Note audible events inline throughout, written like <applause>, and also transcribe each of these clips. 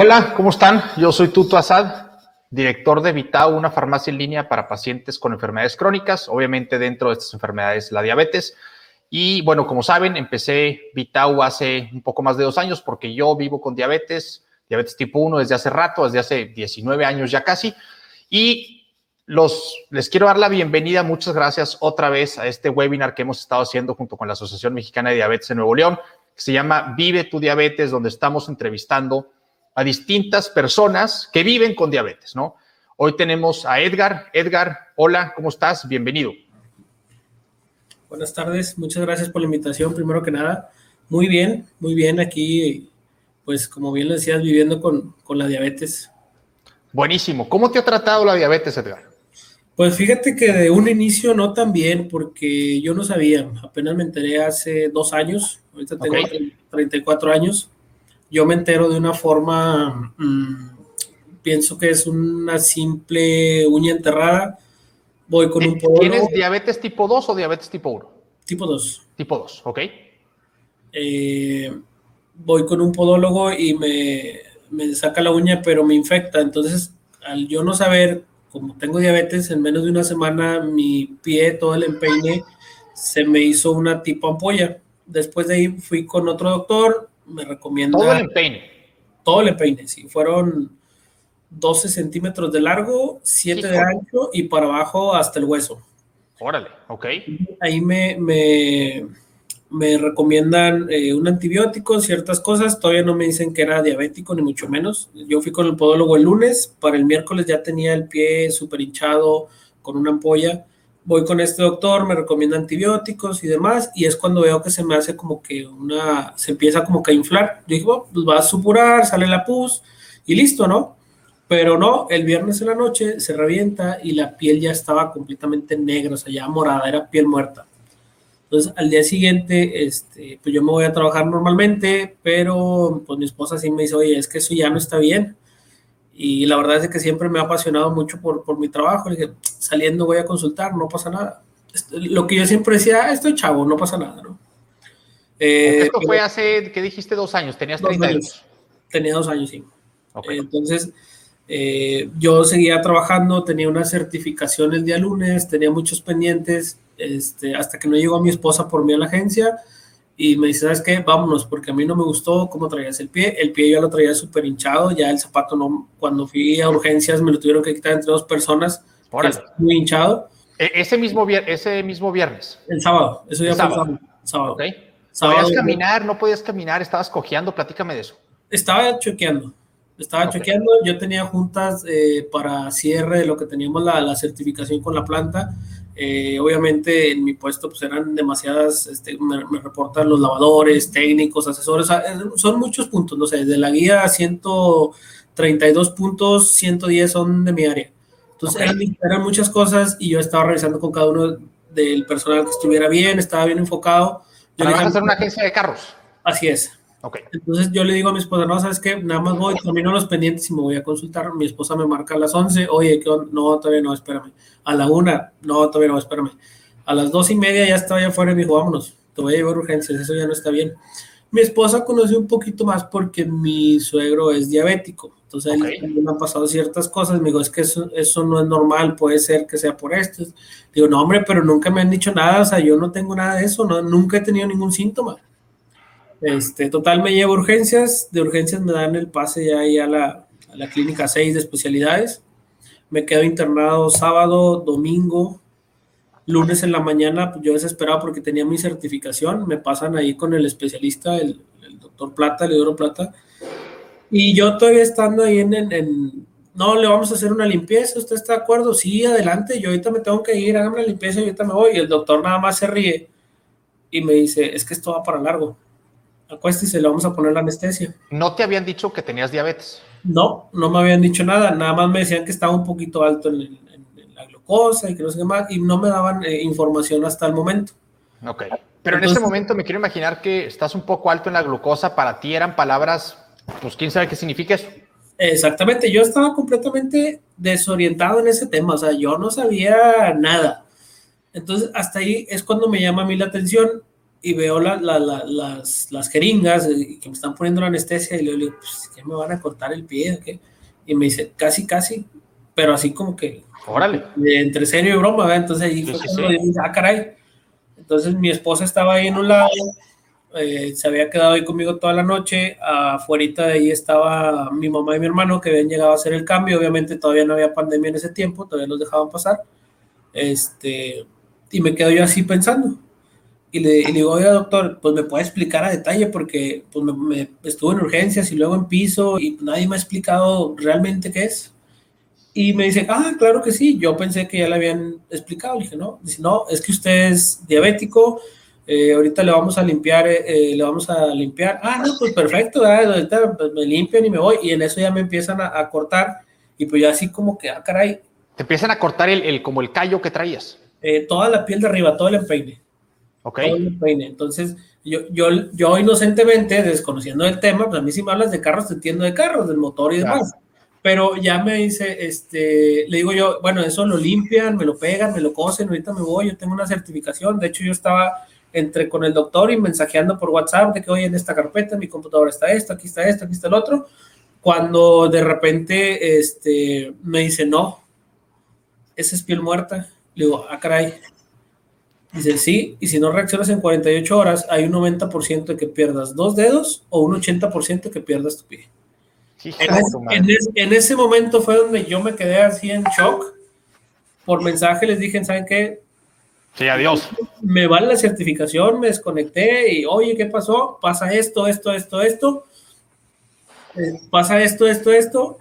Hola, ¿cómo están? Yo soy Tuto Asad, director de Vitao, una farmacia en línea para pacientes con enfermedades crónicas, obviamente dentro de estas enfermedades la diabetes. Y bueno, como saben, empecé Vitao hace un poco más de dos años porque yo vivo con diabetes, diabetes tipo 1 desde hace rato, desde hace 19 años ya casi. Y los, les quiero dar la bienvenida, muchas gracias otra vez a este webinar que hemos estado haciendo junto con la Asociación Mexicana de Diabetes en Nuevo León, que se llama Vive tu Diabetes, donde estamos entrevistando a distintas personas que viven con diabetes, ¿no? Hoy tenemos a Edgar. Edgar, hola, ¿cómo estás? Bienvenido. Buenas tardes, muchas gracias por la invitación, primero que nada. Muy bien, muy bien aquí, pues como bien lo decías, viviendo con, con la diabetes. Buenísimo. ¿Cómo te ha tratado la diabetes, Edgar? Pues fíjate que de un inicio no tan bien, porque yo no sabía, apenas me enteré hace dos años, ahorita tengo okay. 34 años, yo me entero de una forma, mmm, pienso que es una simple uña enterrada. Voy con un podólogo. ¿Tienes diabetes tipo 2 o diabetes tipo 1? Tipo 2. Tipo 2, ok. Eh, voy con un podólogo y me, me saca la uña, pero me infecta. Entonces, al yo no saber, como tengo diabetes, en menos de una semana mi pie, todo el empeine, se me hizo una tipo ampolla. Después de ahí fui con otro doctor, me recomienda. Todo el empeine. Todo el empeine, sí. Fueron 12 centímetros de largo, 7 sí, de ancho y para abajo hasta el hueso. Órale, ok. Ahí me, me, me recomiendan eh, un antibiótico, ciertas cosas. Todavía no me dicen que era diabético, ni mucho menos. Yo fui con el podólogo el lunes. Para el miércoles ya tenía el pie súper hinchado, con una ampolla voy con este doctor, me recomienda antibióticos y demás, y es cuando veo que se me hace como que una, se empieza como que a inflar. Yo dije, bueno, pues va a supurar, sale la pus y listo, ¿no? Pero no, el viernes en la noche se revienta y la piel ya estaba completamente negra, o sea, ya morada, era piel muerta. Entonces, al día siguiente, este, pues yo me voy a trabajar normalmente, pero pues mi esposa sí me dice, oye, es que eso ya no está bien y la verdad es que siempre me ha apasionado mucho por, por mi trabajo. Le dije, saliendo voy a consultar, no pasa nada. Lo que yo siempre decía, ah, estoy chavo, no pasa nada, ¿no? Eh, Esto fue hace, ¿qué dijiste? Dos años, tenías 30 años. años. Tenía dos años, sí. Okay. Entonces, eh, yo seguía trabajando, tenía una certificación el día lunes, tenía muchos pendientes, este, hasta que no llegó mi esposa por mí a la agencia y me dice, ¿sabes qué? Vámonos, porque a mí no me gustó cómo traías el pie. El pie yo lo traía súper hinchado, ya el zapato no, cuando fui a urgencias me lo tuvieron que quitar entre dos personas, muy hinchado. E ese mismo, ese mismo viernes. El sábado, eso ya el fue sábado. sábado. Okay. sábado. ¿Podías caminar? ¿No podías caminar? ¿Estabas cojeando? Platícame de eso. Estaba chequeando. Estaba okay. chequeando. Yo tenía juntas eh, para cierre de lo que teníamos la, la certificación con la planta. Eh, obviamente en mi puesto pues eran demasiadas, este, me, me, reportan los lavadores, técnicos, asesores, o sea, son muchos puntos, no sé, de la guía 132 puntos, 110 son de mi área. Entonces okay. eran, eran, muchas cosas y yo estaba revisando con cada uno del personal que estuviera bien, estaba bien enfocado. Yo ¿Para vas a hacer una agencia de carros? Así es. Okay. Entonces yo le digo a mi esposa, no, ¿sabes qué? Nada más voy, termino los pendientes y me voy a consultar. Mi esposa me marca a las 11, oye, ¿qué no, todavía no, espérame. A la una, no, todavía no, espérame. A las dos y media ya estaba allá afuera y me dijo, vámonos, te voy a llevar urgencias, eso ya no está bien. Mi esposa conoció un poquito más porque mi suegro es diabético. Entonces okay. él, me han pasado ciertas cosas. Me dijo, es que eso, eso no es normal, puede ser que sea por esto. Digo, no, hombre, pero nunca me han dicho nada, o sea, yo no tengo nada de eso, no, nunca he tenido ningún síntoma. Este, total, me llevo urgencias. De urgencias me dan el pase ya ahí a la, a la clínica 6 de especialidades. Me quedo internado sábado, domingo, lunes en la mañana. Yo desesperado porque tenía mi certificación. Me pasan ahí con el especialista, el, el doctor Plata, el Euro Plata. Y yo todavía estando ahí en, en, en, no, le vamos a hacer una limpieza. ¿Usted está de acuerdo? Sí, adelante. Yo ahorita me tengo que ir, hágame la limpieza y ahorita me voy. Y el doctor nada más se ríe y me dice, es que esto va para largo acuéstese, le vamos a poner la anestesia. ¿No te habían dicho que tenías diabetes? No, no me habían dicho nada, nada más me decían que estaba un poquito alto en, en, en la glucosa y que no sé qué más, y no me daban eh, información hasta el momento. Ok, pero Entonces, en este momento me quiero imaginar que estás un poco alto en la glucosa, para ti eran palabras, pues quién sabe qué significa eso. Exactamente, yo estaba completamente desorientado en ese tema, o sea, yo no sabía nada. Entonces, hasta ahí es cuando me llama a mí la atención y veo las, las, jeringas que me están poniendo la anestesia y le digo, pues, ¿qué me van a cortar el pie? ¿qué? Y me dice, casi, casi, pero así como que... Órale. entre serio y broma, ¿verdad? Entonces ahí fue ah, caray. Entonces mi esposa estaba ahí en un lado, eh, se había quedado ahí conmigo toda la noche, afuera de ahí estaba mi mamá y mi hermano que habían llegado a hacer el cambio, obviamente todavía no había pandemia en ese tiempo, todavía los dejaban pasar, este, y me quedo yo así pensando, y le, digo, oiga, doctor, pues me puede explicar a detalle porque pues me, estuve en urgencias y luego en piso y nadie me ha explicado realmente qué es. Y me dice, ah, claro que sí, yo pensé que ya le habían explicado. Le dije, no, dice, no, es que usted es diabético, eh, ahorita le vamos a limpiar, eh, eh, le vamos a limpiar. Ah, no, pues perfecto, ahorita pues, me limpian y me voy. Y en eso ya me empiezan a, cortar y pues ya así como que, ah, caray. Te empiezan a cortar el, el como el callo que traías. toda la piel de arriba, todo el empeine. Ok. Entonces, yo, yo, yo inocentemente, desconociendo el tema, pues a mí si me hablas de carros, te entiendo de carros, del motor y demás. Pero ya me dice, este, le digo yo, bueno, eso lo limpian, me lo pegan, me lo cosen, ahorita me voy, yo tengo una certificación. De hecho, yo estaba entre con el doctor y mensajeando por WhatsApp de que, oye, en esta carpeta, mi computadora está esto, aquí está esto, aquí está el otro. Cuando de repente, este, me dice, no, esa es piel muerta. Le digo, ah, caray, Dice, sí, y si no reaccionas en 48 horas, hay un 90% de que pierdas dos dedos o un 80% de que pierdas tu pie. en, ese momento fue donde yo me quedé así en shock. Por mensaje les dije, ¿saben qué? Sí, adiós. Me vale la certificación, me desconecté y, oye, ¿qué pasó? Pasa esto, esto, esto, esto. Eh, pasa esto, esto, esto.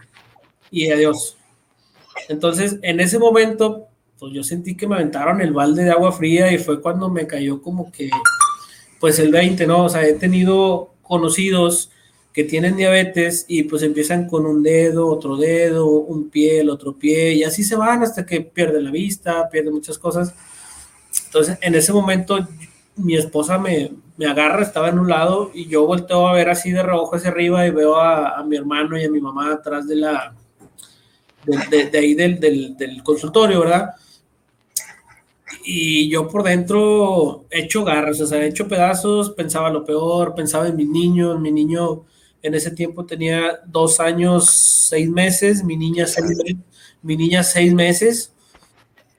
Y adiós. Entonces, en ese momento, pues yo sentí que me aventaron el balde de agua fría y fue cuando me cayó como que, pues el 20, ¿no? O sea, he tenido conocidos que tienen diabetes y pues empiezan con un dedo, otro dedo, un pie, el otro pie, y así se van hasta que pierden la vista, pierden muchas cosas. Entonces, en ese momento, mi esposa me, me agarra, estaba en un lado, y yo volteo a ver así de reojo hacia arriba y veo a, mi hermano y a mi mamá atrás de la, de, ahí del, del, consultorio, ¿verdad? Y yo por dentro he hecho garras, o sea, he hecho pedazos, pensaba lo peor, pensaba en mi niño, mi niño en ese tiempo tenía dos años, seis meses, mi niña seis, mi niña seis meses,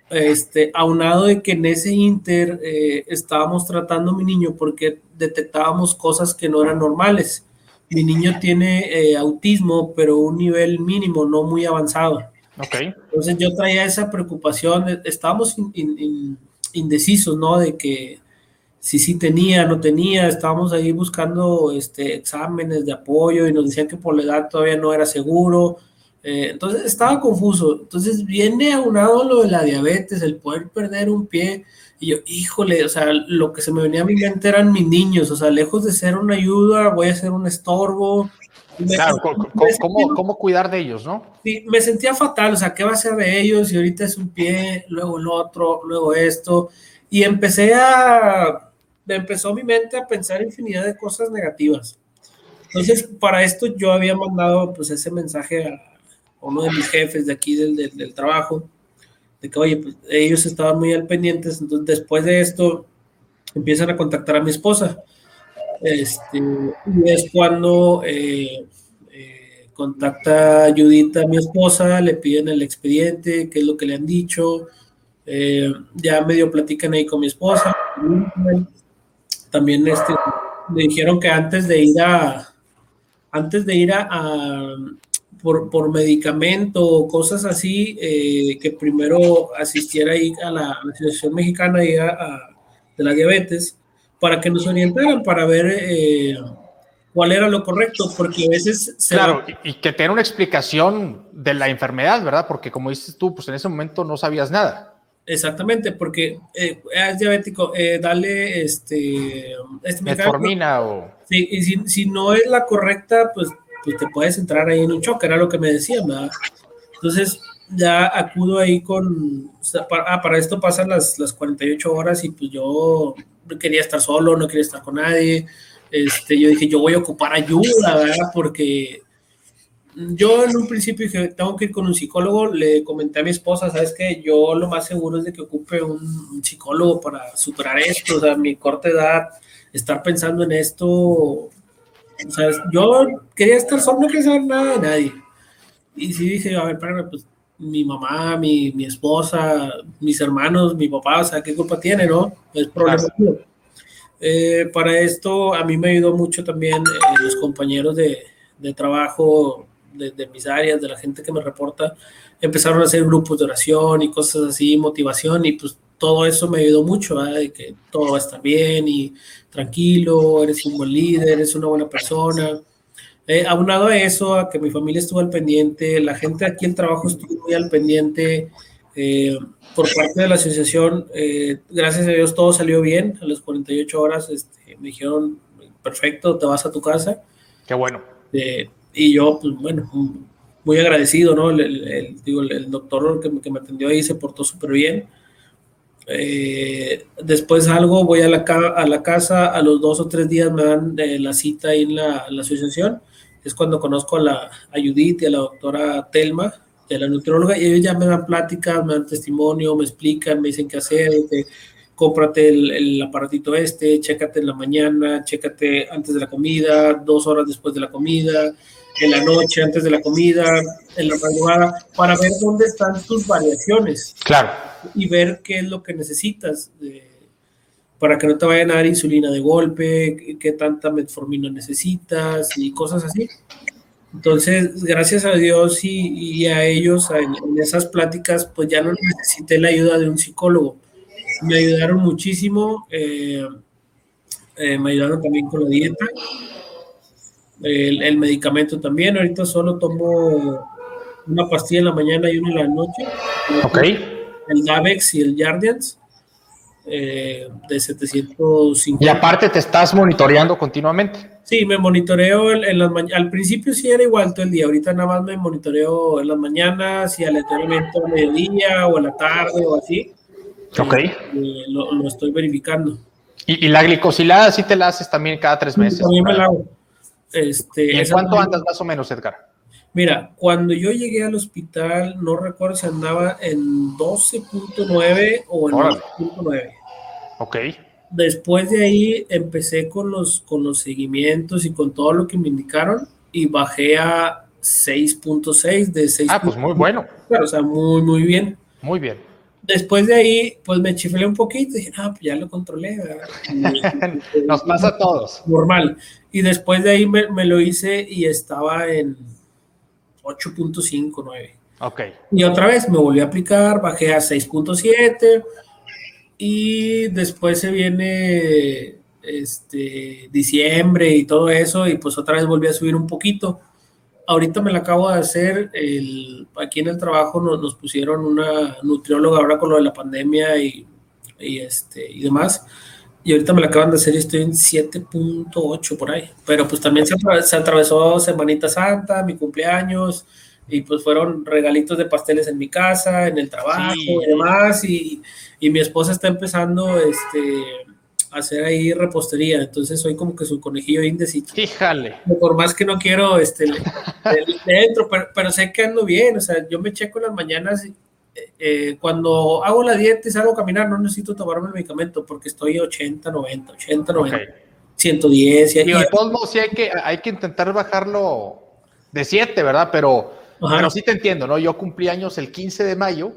este, aunado de que en ese inter eh, estábamos tratando a mi niño porque detectábamos cosas que no eran normales. Mi niño tiene eh, autismo, pero un nivel mínimo, no muy avanzado. Okay. Entonces yo traía esa preocupación, estábamos indecisos, ¿no? De que si sí tenía, no tenía, estábamos ahí buscando este, exámenes de apoyo y nos decían que por la edad todavía no era seguro. Eh, entonces estaba confuso. Entonces viene aunado lo de la diabetes, el poder perder un pie. Y yo, híjole, o sea, lo que se me venía a mi mente eran mis niños, o sea, lejos de ser una ayuda, voy a ser un estorbo. Claro, ¿cómo, cuidar de ellos, no? Sí, me sentía fatal, o sea, ¿qué va a ser de ellos? Y ahorita es un pie, luego el otro, luego esto. Y empecé a, empezó mi mente a pensar infinidad de cosas negativas. Entonces, para esto yo había mandado pues ese mensaje a uno de mis jefes de aquí del, del, trabajo, de que, oye, pues ellos estaban muy al pendientes, entonces después de esto empiezan a contactar a mi esposa este, y es cuando eh, eh, contacta a mi esposa, le piden el expediente, qué es lo que le han dicho. Eh, ya medio platican ahí con mi esposa. También este, me dijeron que antes de ir a, antes de ir a, por, por, medicamento o cosas así, que primero asistiera ahí a la, Asociación Mexicana de la Diabetes para que nos orientaran, para ver eh, cuál era lo correcto, porque a veces... claro, y, que tener una explicación de la enfermedad, ¿verdad? Porque como dices tú, pues en ese momento no sabías nada. Exactamente, porque eh, es diabético, eh, dale este... este Metformina o... Sí, y si, si, no es la correcta, pues, pues te puedes entrar ahí en un choque, era lo que me decían, ¿verdad? Entonces, ya acudo ahí con, ah, para esto pasan las, las 48 horas y pues yo quería estar solo, no quería estar con nadie. Este, yo dije, yo voy a ocupar ayuda, ¿verdad? Porque yo en un principio dije, tengo que ir con un psicólogo. Le comenté a mi esposa, ¿sabes qué? Yo lo más seguro es de que ocupe un, psicólogo para superar esto. O sea, mi corta edad, estar pensando en esto. O sea, yo quería estar solo, no quería saber nada de nadie. Y sí dije, a ver, espérame, pues mi mamá, mi, mi, esposa, mis hermanos, mi papá, o sea, ¿qué culpa tiene, no? Es problema. Eh, para esto a mí me ayudó mucho también eh, los compañeros de, de trabajo de, de, mis áreas, de la gente que me reporta, empezaron a hacer grupos de oración y cosas así, motivación, y pues todo eso me ayudó mucho, ¿eh? de que todo va a estar bien y tranquilo, eres un buen líder, eres una buena persona. Eh, aunado a eso, a que mi familia estuvo al pendiente, la gente aquí en trabajo estuvo muy al pendiente eh, por parte de la asociación. Eh, gracias a Dios todo salió bien. A las 48 horas este, me dijeron, perfecto, te vas a tu casa. Qué bueno. Eh, y yo, pues bueno, muy agradecido, ¿no? El, el, digo, el doctor que, que, me atendió ahí se portó súper bien. Eh, después salgo, voy a la, a la casa, a los dos o tres días me dan eh, la cita ahí en la, en la, asociación. Es cuando conozco a la a Judith y a la doctora Telma, de la nutrióloga, y ellos ya me dan pláticas, me dan testimonio, me explican, me dicen qué hacer, que, cómprate el, el, aparatito este, chécate en la mañana, chécate antes de la comida, dos horas después de la comida, en la noche, antes de la comida, en la madrugada, para ver dónde están tus variaciones. Claro. Y ver qué es lo que necesitas de, para que no te vayan a dar insulina de golpe, qué tanta metformina necesitas y cosas así. Entonces, gracias a Dios y, y a ellos en, en, esas pláticas, pues ya no necesité la ayuda de un psicólogo. Me ayudaron muchísimo, eh, eh, me ayudaron también con la dieta el, el, medicamento también. Ahorita solo tomo una pastilla en la mañana y una en la noche. Ok. El Davex y el Jardians eh, de 750. Y aparte te estás monitoreando continuamente. Sí, me monitoreo en, en las Al principio sí era igual todo el día. Ahorita nada más me monitoreo en las mañanas y aleatoriamente al mediodía o a la tarde o así. Ok. Eh, lo, lo, estoy verificando. ¿Y, ¿Y, la glicosilada sí te la haces también cada tres meses? También me la hago. Este, ¿Y en cuánto andas más o menos, Edgar? Mira, cuando yo llegué al hospital, no recuerdo si andaba en 12.9 o en 12.9. Ok. Después de ahí empecé con los, con los seguimientos y con todo lo que me indicaron y bajé a 6.6 de 6. Ah, pues muy bueno. Claro, o sea, muy, muy bien. Muy bien. Después de ahí, pues me chiflé un poquito y dije, ah, pues ya lo controlé. <laughs> Nos pasa a todos. Normal. Y después de ahí me, me lo hice y estaba en 8.5, 9. Ok. Y otra vez me volví a aplicar, bajé a 6.7 y después se viene este diciembre y todo eso y pues otra vez volví a subir un poquito. Ahorita me la acabo de hacer, el, aquí en el trabajo nos, nos pusieron una nutrióloga ahora con lo de la pandemia y, y, este, y demás y ahorita me la acaban de hacer y estoy en 7.8 por ahí. Pero pues también se, se, atravesó Semanita Santa, mi cumpleaños, y pues fueron regalitos de pasteles en mi casa, en el trabajo sí. y demás. Y, y, mi esposa está empezando este, a hacer ahí repostería, entonces soy como que su conejillo indeciso. Fíjale. Por más que no quiero este, <laughs> dentro, pero, pero sé que ando bien, o sea, yo me checo en las mañanas eh, cuando hago la dieta y salgo a caminar, no necesito tomarme el medicamento porque estoy 80, 90, 80, 90, okay. 110. Y, y de todos modos, sí hay que, hay que intentar bajarlo de 7, ¿verdad? Pero, pero sí te entiendo, ¿no? Yo cumplí años el 15 de mayo,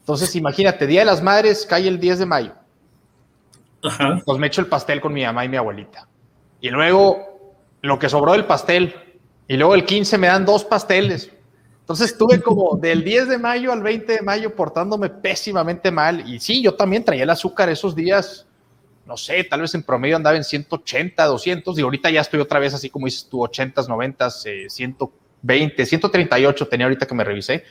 entonces imagínate, Día de las Madres cae el 10 de mayo. Ajá. Pues me echo el pastel con mi mamá y mi abuelita. Y luego, lo que sobró del pastel, y luego el 15 me dan dos pasteles. Entonces estuve como del 10 de mayo al 20 de mayo portándome pésimamente mal. Y sí, yo también traía el azúcar esos días, no sé, tal vez en promedio andaba en 180, 200. Y ahorita ya estoy otra vez así como dices tú, 80, 90, eh, 120, 138 tenía ahorita que me revisé.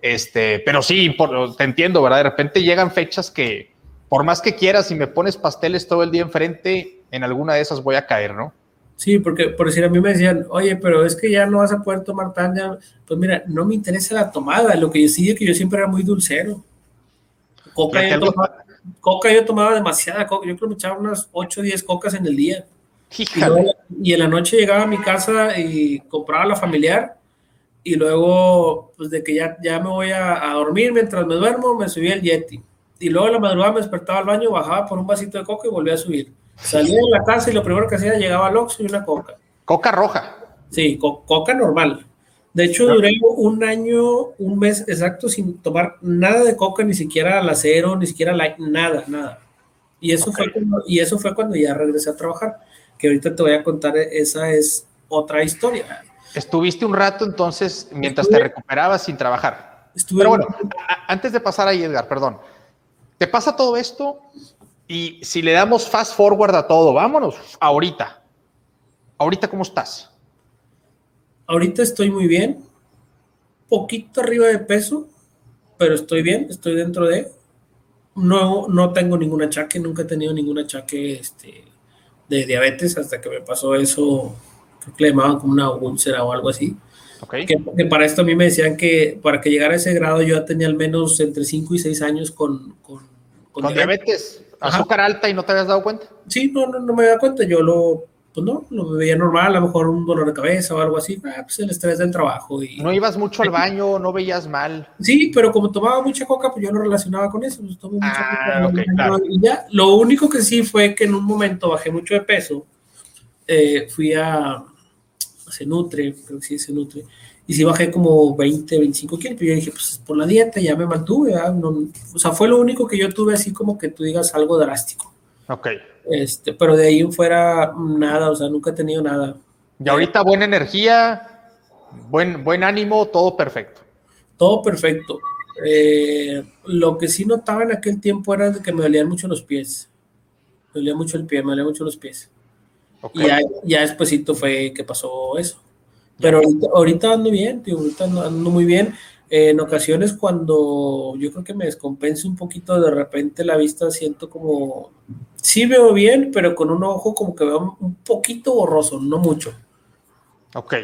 Este, pero sí, por, te entiendo, ¿verdad? De repente llegan fechas que, por más que quieras, si me pones pasteles todo el día enfrente, en alguna de esas voy a caer, ¿no? Sí, porque por decir a mí me decían, oye, pero es que ya no vas a poder tomar tan ya. Pues mira, no me interesa la tomada. Lo que yo sí es que yo siempre era muy dulcero. Coca, yo tomaba, coca yo tomaba demasiada coca. Yo creo que me echaba unas 8 o 10 cocas en el día. Y, luego, y, en la noche llegaba a mi casa y compraba la familiar. Y luego, pues de que ya, ya me voy a, a dormir mientras me duermo, me subía el Yeti. Y luego a la madrugada me despertaba al baño, bajaba por un vasito de coca y volvía a subir Salía de la casa y lo primero que hacía llegaba al Oxxo y una coca. Coca roja. Sí, coca normal. De hecho, duré un año, un mes exacto sin tomar nada de coca, ni siquiera al acero, ni siquiera light, nada, nada. Y eso, fue cuando, y eso fue cuando ya regresé a trabajar, que ahorita te voy a contar, esa es otra historia. Estuviste un rato entonces mientras te recuperabas sin trabajar. Estuve Pero bueno, antes de pasar ahí, Edgar, perdón. Te pasa todo esto y si le damos fast forward a todo, vámonos ahorita. Ahorita, ¿cómo estás? Ahorita estoy muy bien, poquito arriba de peso, pero estoy bien, estoy dentro de. No, no tengo ningún achaque, nunca he tenido ningún achaque este, de diabetes hasta que me pasó eso, creo que le llamaban como una úlcera o algo así. Okay. Que, para esto a mí me decían que para que llegara a ese grado yo ya tenía al menos entre 5 y 6 años con, con, con, diabetes. azúcar alta y no te habías dado cuenta. Sí, no, no, no me dado cuenta, yo lo pues no, lo veía normal, a lo mejor un dolor de cabeza o algo así, ah, pues el estrés del trabajo. Y, no ibas mucho al baño, no veías mal. Sí, pero como tomaba mucha coca, pues yo no relacionaba con eso. Pues mucha ah, coca, Y ya, lo único que sí fue que en un momento bajé mucho de peso, eh, fui a, se nutre, creo que sí se nutre, y sí bajé como 20, 25 kilos, pero yo dije, pues por la dieta ya me mantuve, o sea, fue lo único que yo tuve así como que tú digas algo drástico. Ok. Este, pero de ahí fuera nada, o sea, nunca he tenido nada. Y ahorita buena energía, buen, buen ánimo, todo perfecto. Todo perfecto. Eh, lo que sí notaba en aquel tiempo era que me dolían mucho los pies. Me dolía mucho el pie, me dolían mucho los pies. Y ya, ya despuesito fue que pasó eso. Pero ahorita, ando bien, tío, ahorita ando muy bien en ocasiones cuando yo creo que me descompense un poquito, de repente la vista siento como, sí veo bien, pero con un ojo como que veo un poquito borroso, no mucho. Ok.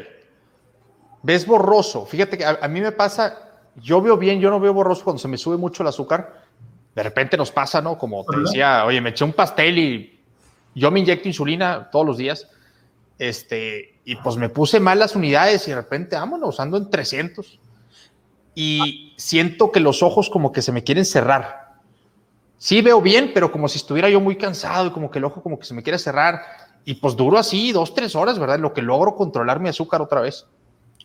¿Ves borroso? Fíjate que a, mí me pasa, yo veo bien, yo no veo borroso cuando se me sube mucho el azúcar. De repente nos pasa, ¿no? Como te decía, oye, me eché un pastel y yo me inyecto insulina todos los días. Este, y pues me puse mal las unidades y de repente, vámonos, ando en 300 y siento que los ojos como que se me quieren cerrar. Sí veo bien, pero como si estuviera yo muy cansado y como que el ojo como que se me quiere cerrar. Y pues duro así dos, tres horas, ¿verdad? Lo que logro controlar mi azúcar otra vez.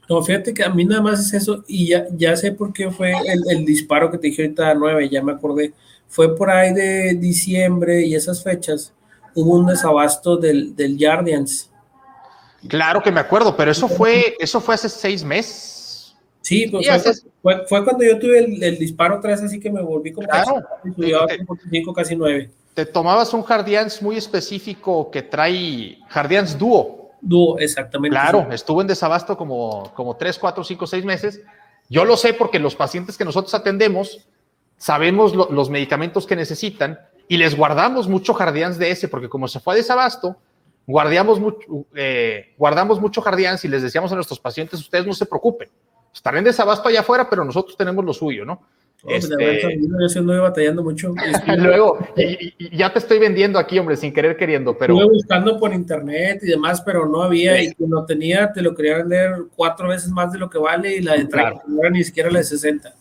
No, fíjate que a mí nada más es eso y ya, ya sé por qué fue el, disparo que te dije ahorita a 9, ya me acordé. Fue por ahí de diciembre y esas fechas hubo un desabasto del, del Guardians. Claro que me acuerdo, pero eso fue, eso fue hace seis meses Sí, pues fue, fue, cuando yo tuve el, disparo otra vez, así que me volví como claro, casi, casi 9. Te tomabas un Jardians muy específico que trae Jardians Duo. Duo, exactamente. Claro, estuvo en desabasto como, como 3, 4, 5, 6 meses. Yo lo sé porque los pacientes que nosotros atendemos sabemos los medicamentos que necesitan y les guardamos mucho Jardians de ese, porque como se fue a desabasto, guardamos mucho, eh, guardamos mucho Jardians y les decíamos a nuestros pacientes, ustedes no se preocupen estarán en desabasto allá afuera, pero nosotros tenemos lo suyo, ¿no? Oh, <laughs> este... yo estoy batallando mucho. Luego, y, ya te estoy vendiendo aquí, hombre, sin querer queriendo, pero... Estuve buscando por internet y demás, pero no había, y no tenía, te lo quería vender cuatro veces más de lo que vale, y la de claro. no era ni siquiera la de 60.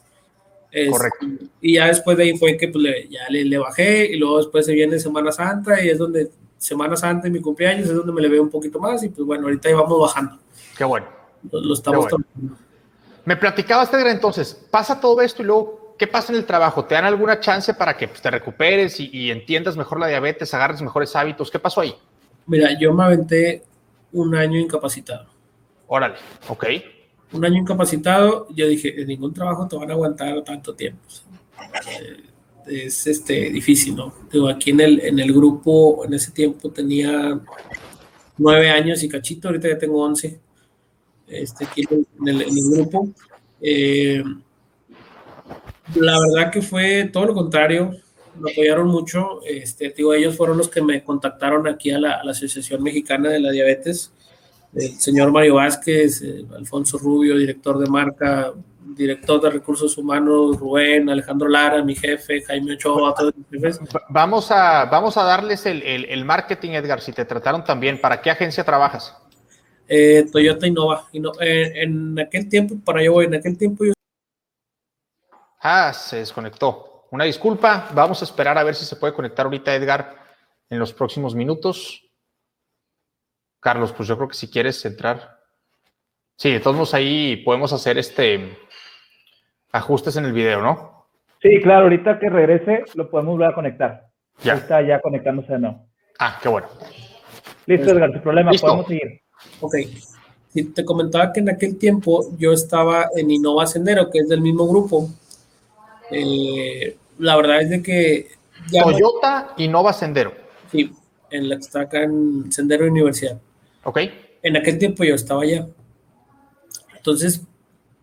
Correcto. Y ya después de ahí fue que pues, le, ya le, le, bajé, y luego después se viene Semana Santa, y es donde Semana Santa y mi cumpleaños es donde me le veo un poquito más, y pues bueno, ahorita ahí vamos bajando. Qué bueno. Lo, estamos me platicabas, Pedro, entonces, pasa todo esto y luego, ¿qué pasa en el trabajo? ¿Te dan alguna chance para que pues, te recuperes y, entiendas mejor la diabetes, agarres mejores hábitos? ¿Qué pasó ahí? Mira, yo me aventé un año incapacitado. Órale, ok. Un año incapacitado, yo dije, en ningún trabajo te van a aguantar tanto tiempo. Eh, es este, difícil, ¿no? Digo, aquí en el, en el grupo, en ese tiempo tenía nueve años y cachito, ahorita ya tengo once este, aquí en el, grupo. Eh, la verdad que fue todo lo contrario, me apoyaron mucho. Este, digo, ellos fueron los que me contactaron aquí a la, Asociación Mexicana de la Diabetes. El señor Mario Vázquez, eh, Alfonso Rubio, director de marca, director de recursos humanos, Rubén, Alejandro Lara, mi jefe, Jaime Ochoa, todos mis jefes. Vamos a, vamos a darles el, marketing, Edgar, si te trataron también. ¿Para qué agencia trabajas? Eh, Toyota Innova. Eh, en aquel tiempo, para yo voy, en aquel tiempo yo... Ah, se desconectó. Una disculpa, vamos a esperar a ver si se puede conectar ahorita Edgar en los próximos minutos. Carlos, pues yo creo que si quieres entrar. Sí, de todos modos ahí podemos hacer este ajustes en el video, ¿no? Sí, claro, ahorita que regrese lo podemos volver a conectar. Ya. está ya conectándose de nuevo. Ah, qué bueno. Listo, Edgar, sin problema, podemos seguir. Ok. te comentaba que en aquel tiempo yo estaba en Innova Sendero, que es del mismo grupo. Eh, la verdad es de que... Toyota Innova Sendero. Sí, en la que está acá en Sendero Universidad. Ok. En aquel tiempo yo estaba allá. Entonces,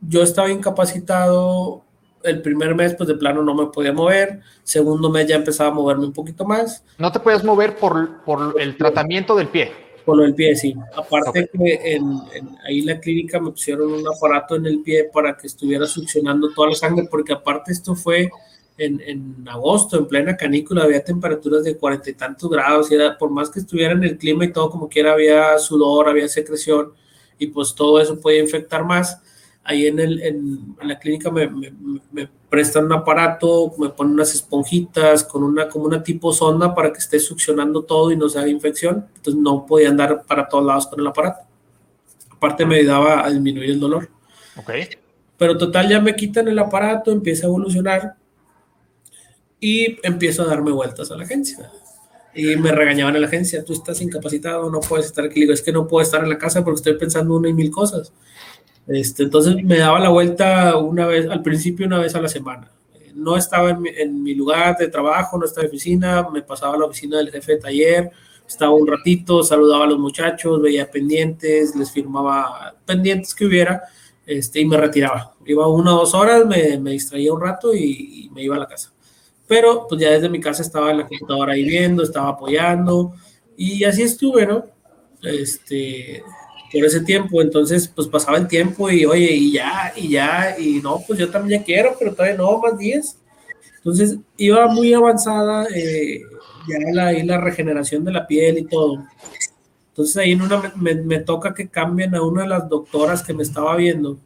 yo estaba incapacitado. El primer mes, pues de plano no me podía mover. Segundo mes ya empezaba a moverme un poquito más. ¿No te podías mover por, por el tratamiento del pie? Por el pie, sí. Aparte que en, ahí en la clínica me pusieron un aparato en el pie para que estuviera succionando toda la sangre, porque aparte esto fue en, en, agosto, en plena canícula, había temperaturas de cuarenta y tantos grados, y era, por más que estuviera en el clima y todo, como quiera, había sudor, había secreción, y pues todo eso puede infectar más. Ahí en, el, en, la clínica me, me, prestan un aparato, me ponen unas esponjitas con una, como una tipo sonda para que esté succionando todo y no se haga infección. Entonces no podía andar para todos lados con el aparato. Aparte me ayudaba a disminuir el dolor. Ok. Pero total, ya me quitan el aparato, empieza a evolucionar y empiezo a darme vueltas a la agencia. Y me regañaban en la agencia, tú estás incapacitado, no puedes estar aquí. digo, es que no puedo estar en la casa porque estoy pensando una y mil cosas. Este, entonces me daba la vuelta una vez, al principio una vez a la semana. No estaba en mi, en mi lugar de trabajo, no estaba en oficina, me pasaba a la oficina del jefe de taller, estaba un ratito, saludaba a los muchachos, veía pendientes, les firmaba pendientes que hubiera este, y me retiraba. Iba una o dos horas, me, me distraía un rato y, y me iba a la casa pero pues ya desde mi casa estaba en la computadora ahí viendo, estaba apoyando y así estuve, ¿no? Este, por ese tiempo, entonces pues pasaba el tiempo y oye, y ya, y ya, y no, pues yo también ya quiero, pero todavía no, más 10. Entonces iba muy avanzada eh, ya la, la regeneración de la piel y todo. Entonces ahí en una me, toca que cambien a una de las doctoras que me estaba viendo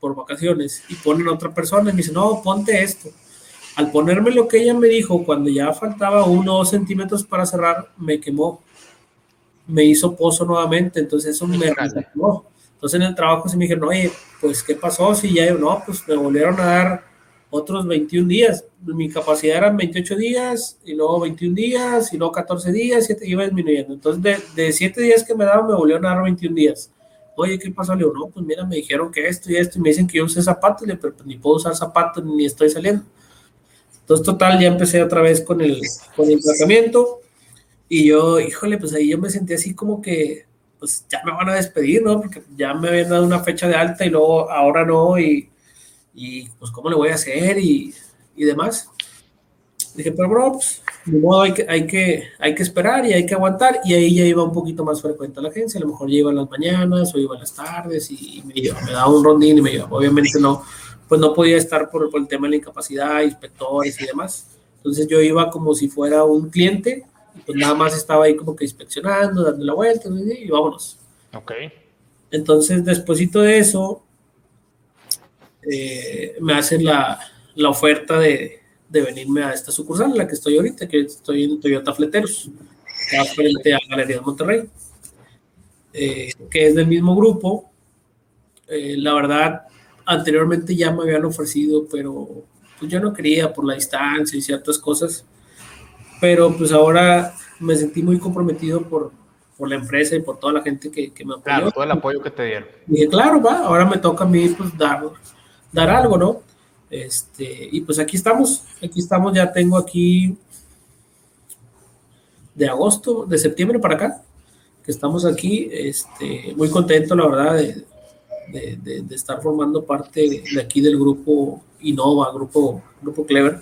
por vacaciones y ponen a otra persona y me dice, no, ponte esto al ponerme lo que ella me dijo, cuando ya faltaba uno dos centímetros para cerrar, me quemó. Me hizo pozo nuevamente, entonces eso me quemó. Entonces en el trabajo se me dijeron, oye, pues ¿qué pasó? Si ya no, pues me volvieron a dar otros 21 días. Mi capacidad eran 28 días, y luego 21 días, y luego 14 días, y iba disminuyendo. Entonces de, de 7 días que me daban, me volvieron a dar 21 días. Oye, ¿qué pasó? Le digo, no, pues mira, me dijeron que esto y esto, y me dicen que yo usé zapatos, pero pues, ni puedo usar zapatos, ni estoy saliendo. Entonces, total, ya empecé otra vez con el, con el tratamiento y yo, híjole, pues ahí yo me sentí así como que, pues ya me van a despedir, ¿no? Porque ya me habían dado una fecha de alta y luego ahora no y, y pues cómo le voy a hacer y, y demás. Dije, pero bro, pues de modo hay que, hay, que, hay que esperar y hay que aguantar. Y ahí ya iba un poquito más frecuente a la agencia. A lo mejor ya iba en las mañanas o iba en las tardes y, me, me daba un rondín y me iba. Obviamente no, pues no podía estar por, el tema de la incapacidad, inspectores y demás. Entonces yo iba como si fuera un cliente, pues nada más estaba ahí como que inspeccionando, dando la vuelta y vámonos. Ok. Entonces, despuésito de eso, eh, me hacen la, la oferta de, de, venirme a esta sucursal, en la que estoy ahorita, que estoy en Toyota Fleteros, frente a Galería de Monterrey, eh, que es del mismo grupo. Eh, la verdad, anteriormente ya me habían ofrecido, pero pues yo no quería por la distancia y ciertas cosas. Pero pues ahora me sentí muy comprometido por, por la empresa y por toda la gente que, que me apoyó. Claro, todo el apoyo que te dieron. Y dije, claro, va, ahora me toca a mí pues dar, dar algo, ¿no? Este, y pues aquí estamos, aquí estamos, ya tengo aquí de agosto, de septiembre para acá, que estamos aquí, este, muy contento, la verdad, de, de, estar formando parte de aquí del grupo Innova, grupo, grupo Clever.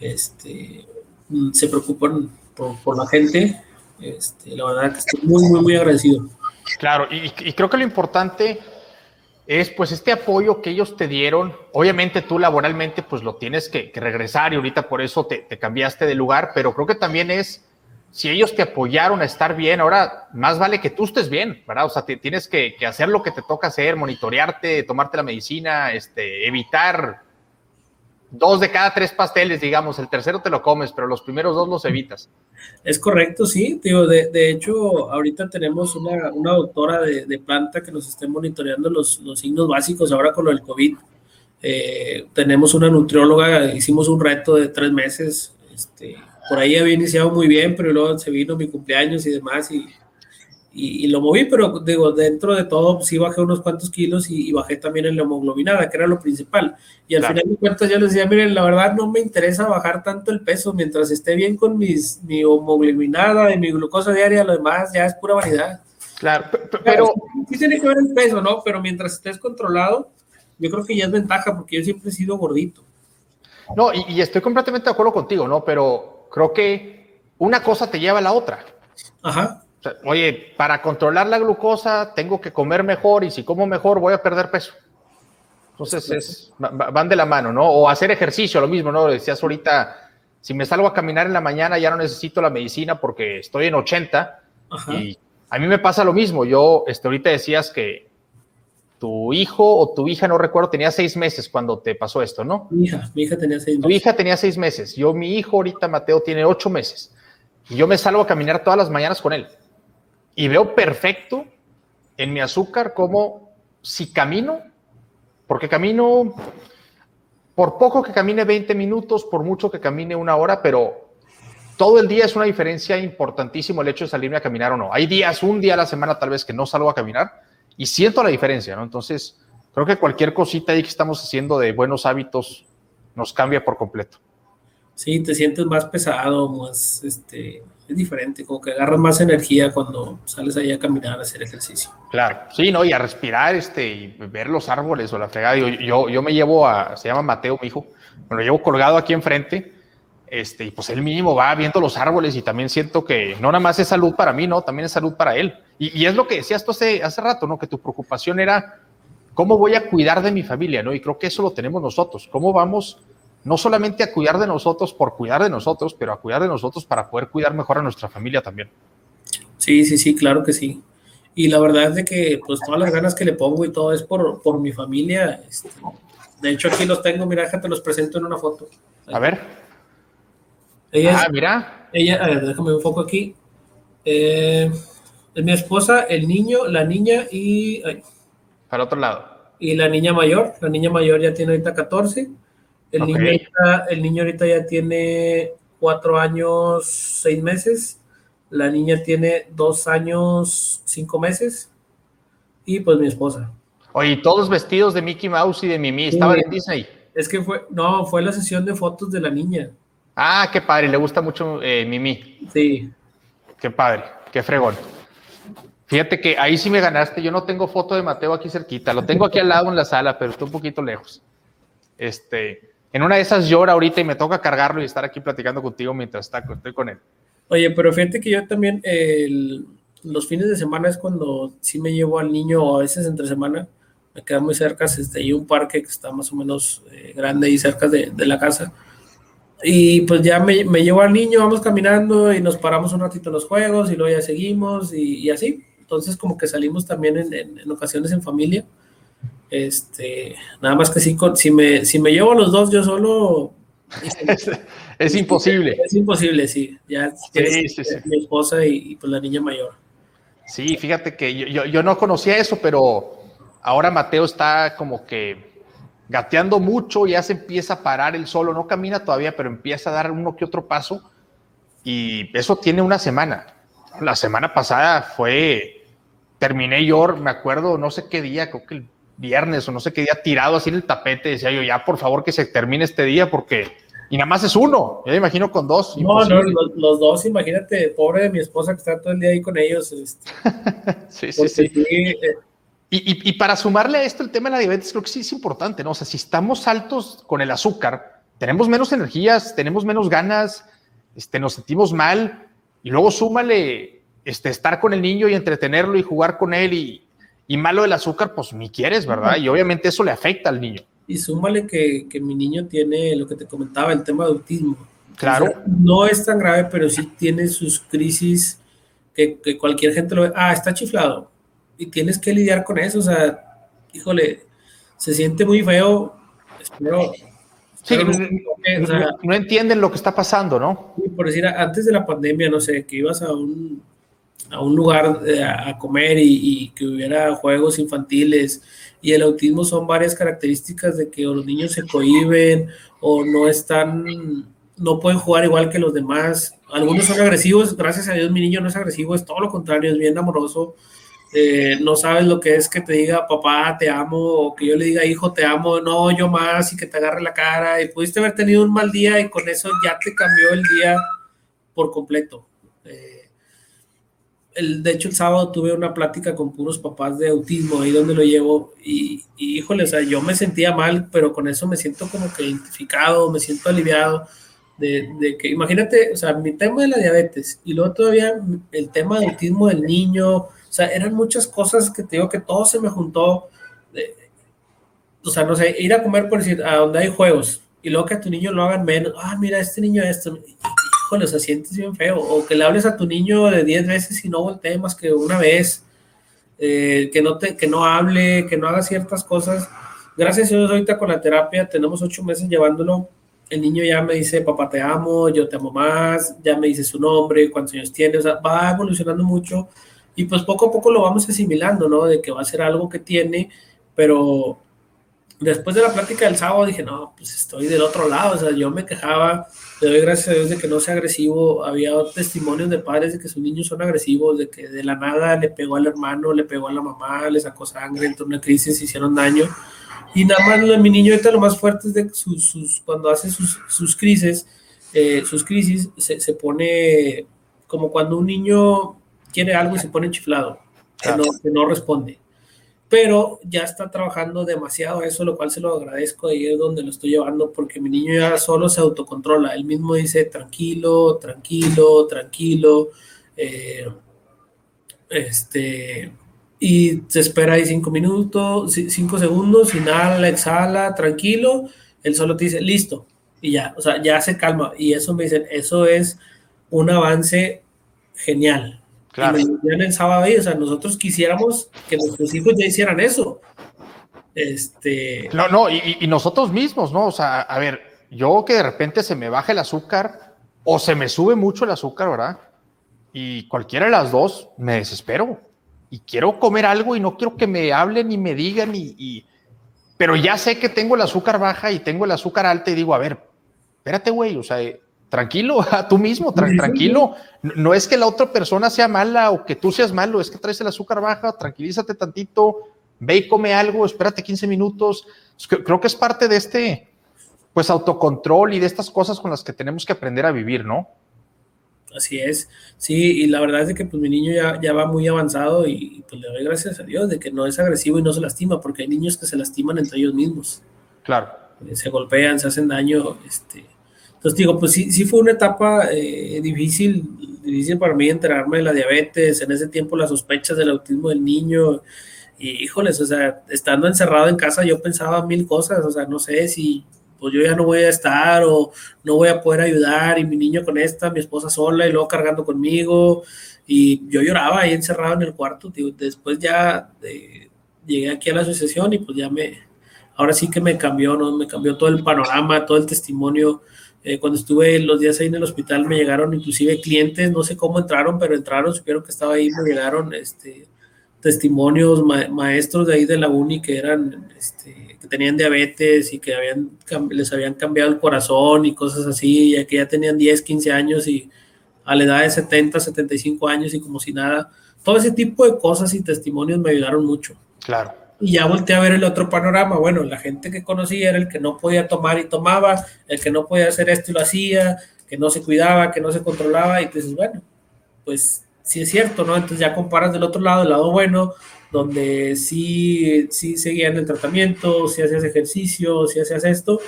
Este, se preocupan por, la gente. Este, la verdad que estoy muy, muy, muy agradecido. Claro, y, creo que lo importante es pues este apoyo que ellos te dieron. Obviamente tú laboralmente pues lo tienes que, regresar y ahorita por eso te, te, cambiaste de lugar, pero creo que también es si ellos te apoyaron a estar bien, ahora más vale que tú estés bien, ¿verdad? O sea, tienes que, hacer lo que te toca hacer, monitorearte, tomarte la medicina, este, evitar dos de cada tres pasteles, digamos, el tercero te lo comes, pero los primeros dos los evitas. Es correcto, sí, digo, de, de hecho, ahorita tenemos una, una doctora de, de, planta que nos esté monitoreando los, los, signos básicos ahora con lo del COVID. Eh, tenemos una nutrióloga, hicimos un reto de tres meses, este, por ahí había iniciado muy bien, pero luego se vino mi cumpleaños y demás y y, lo moví, pero digo, dentro de todo sí bajé unos cuantos kilos y, bajé también en la hemoglobinada, que era lo principal. Y al final de cuentas yo les decía, miren, la verdad no me interesa bajar tanto el peso, mientras esté bien con mis, mi hemoglobinada y mi glucosa diaria, lo demás ya es pura vanidad. Claro, pero... sí tiene que ver el peso, ¿no? Pero mientras estés controlado, yo creo que ya es ventaja, porque yo siempre he sido gordito. No, y, y estoy completamente de acuerdo contigo, ¿no? Pero creo que una cosa te lleva a la otra. Ajá oye, para controlar la glucosa tengo que comer mejor y si como mejor voy a perder peso. Entonces es, van de la mano, ¿no? O hacer ejercicio, lo mismo, ¿no? Decías ahorita, si me salgo a caminar en la mañana ya no necesito la medicina porque estoy en 80 y a mí me pasa lo mismo. Yo, este, ahorita decías que tu hijo o tu hija, no recuerdo, tenía seis meses cuando te pasó esto, ¿no? Mi hija, mi hija tenía seis meses. Tu hija tenía seis meses. Yo, mi hijo ahorita, Mateo, tiene ocho meses. Y yo me salgo a caminar todas las mañanas con él y veo perfecto en mi azúcar como si camino, porque camino, por poco que camine 20 minutos, por mucho que camine una hora, pero todo el día es una diferencia importantísimo el hecho de salirme a caminar o no. Hay días, un día a la semana tal vez que no salgo a caminar y siento la diferencia, ¿no? Entonces, creo que cualquier cosita ahí que estamos haciendo de buenos hábitos nos cambia por completo. Sí, te sientes más pesado, más, este, es diferente, como que agarras más energía cuando sales ahí a caminar, a hacer ejercicio. Claro, sí, ¿no? Y a respirar, este, y ver los árboles o la fregada. Yo, yo, me llevo a, se llama Mateo, mi hijo, me lo llevo colgado aquí enfrente, este, y pues él mismo va viendo los árboles y también siento que no nada más es salud para mí, ¿no? También es salud para él. Y, y es lo que decías tú hace, hace rato, ¿no? Que tu preocupación era cómo voy a cuidar de mi familia, ¿no? Y creo que eso lo tenemos nosotros, cómo vamos no solamente a cuidar de nosotros por cuidar de nosotros, pero a cuidar de nosotros para poder cuidar mejor a nuestra familia también. Sí, sí, sí, claro que sí. Y la verdad es de que pues todas las ganas que le pongo y todo es por, por mi familia. Este, de hecho, aquí los tengo, mira, te los presento en una foto. A ver. Ella ah, mira. Ella, a ver, déjame un foco aquí. Eh, es mi esposa, el niño, la niña y... Para otro lado. Y la niña mayor. La niña mayor ya tiene ahorita 14 el, niño ahorita, el niño ahorita ya tiene cuatro años, seis meses. La niña tiene dos años, cinco meses. Y pues mi esposa. Oye, todos vestidos de Mickey Mouse y de Mimi. ¿Estaban en Disney? Es que fue, no, fue la sesión de fotos de la niña. Ah, qué padre. Le gusta mucho eh, Mimi. Sí. Qué padre. Qué fregón. Fíjate que ahí sí me ganaste. Yo no tengo foto de Mateo aquí cerquita. Lo tengo aquí al lado en la sala, pero está un poquito lejos. Este, en una de esas llora ahorita y me toca cargarlo y estar aquí platicando contigo mientras está, estoy con él. Oye, pero fíjate que yo también los fines de semana es cuando sí me llevo al niño o a veces entre semana, me queda muy cerca, este, hay un parque que está más o menos eh, grande y cerca de, la casa. Y pues ya me, me, llevo al niño, vamos caminando y nos paramos un ratito en los juegos y luego ya seguimos y, así. Entonces como que salimos también en, en ocasiones en familia este, nada más que si, si, me, si me llevo a los dos yo solo... Es, imposible. Es imposible, sí. Ya mi esposa y, pues la niña mayor. Sí, fíjate que yo, yo, no conocía eso, pero ahora Mateo está como que gateando mucho, ya se empieza a parar él solo, no camina todavía, pero empieza a dar uno que otro paso y eso tiene una semana. La semana pasada fue, terminé yo, me acuerdo, no sé qué día, creo que el viernes o no sé qué día tirado así en el tapete, decía yo, ya por favor que se termine este día porque... Y nada más es uno, yo me imagino con dos. No, no, los, dos, imagínate, pobre de mi esposa que está todo el día ahí con ellos. Este. <laughs> sí, sí, sí. Eh, y, y, para sumarle a esto el tema de la diabetes, creo que sí es importante, ¿no? O sea, si estamos altos con el azúcar, tenemos menos energías, tenemos menos ganas, este, nos sentimos mal, y luego súmale este, estar con el niño y entretenerlo y jugar con él y, y malo del azúcar, pues ni quieres, ¿verdad? Y obviamente eso le afecta al niño. Y súmale que, que mi niño tiene lo que te comentaba, el tema de autismo. Claro. no es tan grave, pero sí tiene sus crisis que, que, cualquier gente lo ve, ah, está chiflado. Y tienes que lidiar con eso, o sea, híjole, se siente muy feo. Espero, Sí, no, entienden lo que está pasando, ¿no? Por decir, antes de la pandemia, no sé, que ibas a un, a un lugar eh, a comer y, que hubiera juegos infantiles y el autismo son varias características de que los niños se cohiben o no están, no pueden jugar igual que los demás. Algunos son agresivos, gracias a Dios mi niño no es agresivo, es todo lo contrario, es bien amoroso eh, no sabes lo que es que te diga papá te amo o que yo le diga hijo te amo, no yo más y que te agarre la cara y pudiste haber tenido un mal día y con eso ya te cambió el día por completo. Eh, el, de hecho el sábado tuve una plática con puros papás de autismo ahí donde lo llevo y, y híjole, o sea, yo me sentía mal, pero con eso me siento como que identificado, me siento aliviado. De, de, que imagínate, o sea, mi tema de la diabetes y luego todavía el tema del autismo del niño, o sea, eran muchas cosas que te digo que todo se me juntó. o sea, no sé, ir a comer por decir, a donde hay juegos y luego que a tu niño lo hagan menos. Ah, mira, este niño esto. Híjole, o sea, sientes bien feo. O que le hables a tu niño de 10 veces y no voltee más que una vez. Eh, que, no te, que no hable, que no haga ciertas cosas. Gracias a Dios, ahorita con la terapia tenemos ocho meses llevándolo. El niño ya me dice, papá, te amo, yo te amo más, ya me dice su nombre, cuántos años tiene, o sea, va evolucionando mucho y pues poco a poco lo vamos asimilando, ¿no? De que va a ser algo que tiene, pero después de la plática del sábado dije, no, pues estoy del otro lado, o sea, yo me quejaba, le doy gracias a Dios de que no sea agresivo, había testimonios de padres de que sus niños son agresivos, de que de la nada le pegó al hermano, le pegó a la mamá, le sacó sangre, entró una crisis, hicieron daño. Y nada más mi niño ahorita lo más fuerte es de sus, sus cuando hace sus, sus crisis, eh, sus crisis se, se pone como cuando un niño quiere algo y se pone chiflado, que, no, responde. Pero ya está trabajando demasiado eso, lo cual se lo agradezco. Ahí es donde lo estoy llevando, porque mi niño ya solo se autocontrola. Él mismo dice tranquilo, tranquilo, tranquilo. Eh, este, y se espera ahí cinco minutos, cinco segundos, inhala, exhala, tranquilo. Él solo te dice listo y ya, o sea, ya se calma. Y eso me dicen, eso es un avance genial. Claro. Y el sábado ahí, o sea, nosotros quisiéramos que nuestros hijos ya hicieran eso. Este. No, no, y, nosotros mismos, ¿no? O sea, a ver, yo que de repente se me baja el azúcar o se me sube mucho el azúcar, ¿verdad? Y cualquiera de las dos me desespero y quiero comer algo y no quiero que me hablen y me digan y, y, pero ya sé que tengo el azúcar baja y tengo el azúcar alta y digo, a ver, espérate, güey, o sea, tranquilo, <laughs> a tú mismo, tranquilo. No es que la otra persona sea mala o que tú seas malo, es que traes el azúcar baja, tranquilízate tantito, ve y come algo, espérate 15 minutos. Creo que es parte de este, pues, autocontrol y de estas cosas con las que tenemos que aprender a vivir, ¿no? Así es, sí, y la verdad es que pues mi niño ya, ya va muy avanzado y pues le doy gracias a Dios de que no es agresivo y no se lastima, porque hay niños que se lastiman entre ellos mismos. Claro. Se golpean, se hacen daño, este, entonces digo, pues sí, sí fue una etapa eh, difícil, difícil para mí enterarme de la diabetes, en ese tiempo las sospechas del autismo del niño, y híjoles, o sea, estando encerrado en casa yo pensaba mil cosas, o sea, no sé si pues yo ya no voy a estar o no voy a poder ayudar y mi niño con esta, mi esposa sola y luego cargando conmigo y yo lloraba ahí encerrado en el cuarto, después ya eh, llegué aquí a la asociación y pues ya me, ahora sí que me cambió, ¿no? Me cambió todo el panorama, todo el testimonio eh, cuando estuve los días ahí en el hospital me llegaron inclusive clientes, no sé cómo entraron, pero entraron, supieron que estaba ahí, me llegaron este, testimonios, maestros de ahí de la uni que eran, este, que tenían diabetes y que habían, les habían cambiado el corazón y cosas así, ya que ya tenían 10, 15 años y a la edad de 70, 75 años y como si nada. Todo ese tipo de cosas y testimonios me ayudaron mucho. Claro y ya volteé a ver el otro panorama. Bueno, la gente que conocía era el que no podía tomar y tomaba, el que no podía hacer esto y lo hacía, que no se cuidaba, que no se controlaba, y dices, bueno, pues sí es cierto, ¿no? Entonces ya comparas del otro lado, el lado bueno, donde sí, sí seguían el tratamiento, si hacías ejercicio, si hacías esto,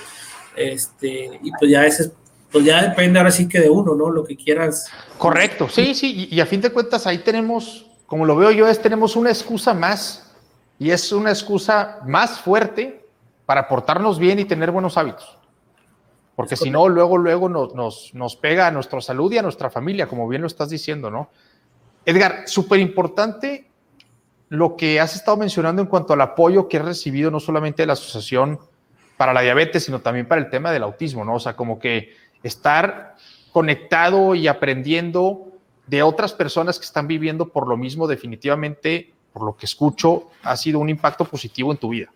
este, y pues ya ese, pues ya depende ahora sí que de uno, ¿no? Lo que quieras. Correcto, sí, sí, y, y a fin de cuentas ahí tenemos, como lo veo yo, es tenemos una excusa más y es una excusa más fuerte para portarnos bien y tener buenos hábitos. Porque si no, luego, luego nos, nos, pega a nuestra salud y a nuestra familia, como bien lo estás diciendo, ¿no? Edgar, súper importante lo que has estado mencionando en cuanto al apoyo que has recibido no solamente de la Asociación para la diabetes, sino también para el tema del autismo, ¿no? O sea, como que estar conectado y aprendiendo de otras personas que están viviendo por lo mismo, definitivamente, por lo que escucho, ha sido un impacto positivo en tu vida.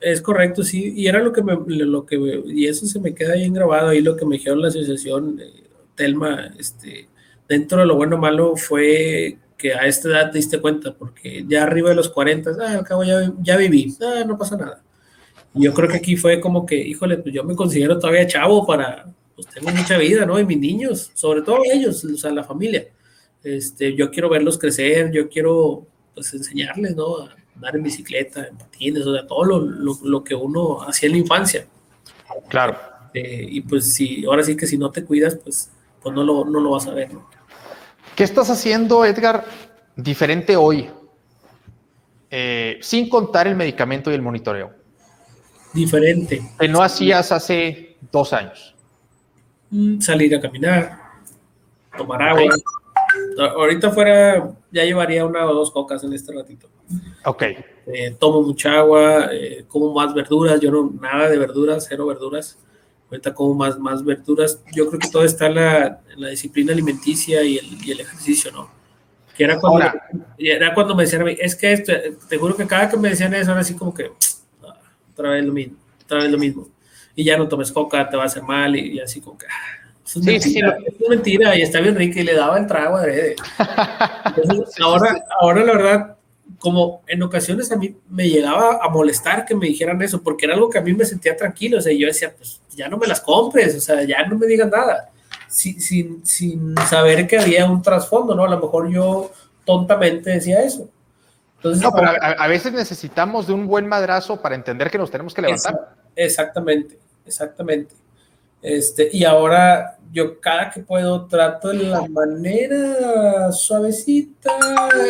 Es correcto, sí, y era lo que me, lo que y eso se me queda bien grabado ahí, lo que me dijeron la asociación, eh, Telma, este, dentro de lo bueno malo fue que a esta edad te diste cuenta, porque ya arriba de los 40, ah, al cabo ya, ya viví, ah, no pasa nada. Y yo creo que aquí fue como que, híjole, pues yo me considero todavía chavo para, pues tengo mucha vida, ¿no? Y mis niños, sobre todo ellos, o sea, la familia. Este, yo quiero verlos crecer, yo quiero, pues, enseñarles, ¿no? A andar en bicicleta, en patines, o sea, todo lo, lo, que uno hacía en la infancia. Claro. Eh, y pues si, ahora sí que si no te cuidas, pues, pues no, lo, no lo vas a ver, ¿no? ¿Qué estás haciendo, Edgar, diferente hoy? Eh, sin contar el medicamento y el monitoreo. Diferente. Que no hacías hace dos años. Mm, salir a caminar, tomar agua. Ahorita fuera, ya llevaría una o dos cocas en este ratito. Ok. Eh, tomo mucha agua, eh, como más verduras, yo no, nada de verduras, cero verduras ahorita como más, más verduras. Yo creo que todo está en la, la disciplina alimenticia y el, y el, ejercicio, ¿no? Que era cuando, era cuando me decían a mí, es que esto, te juro que cada que me decían eso era así como que, ah, otra vez lo mismo, otra vez lo mismo. Y ya no tomes coca, te va a hacer mal y, así como que... Ah, es, sí, mentira, sí, es mentira y está bien rica y le daba el trago adrede. <laughs> ahora, ahora la verdad, como en ocasiones a mí me llegaba a molestar que me dijeran eso, porque era algo que a mí me sentía tranquilo, o sea, yo decía, pues ya no me las compres, o sea, ya no me digan nada, sin, sin, sin saber que había un trasfondo, ¿no? A lo mejor yo tontamente decía eso. Entonces, no, pero a, veces necesitamos de un buen madrazo para entender que nos tenemos que levantar. Exactamente, exactamente. Este, y ahora yo cada que puedo trato de la manera suavecita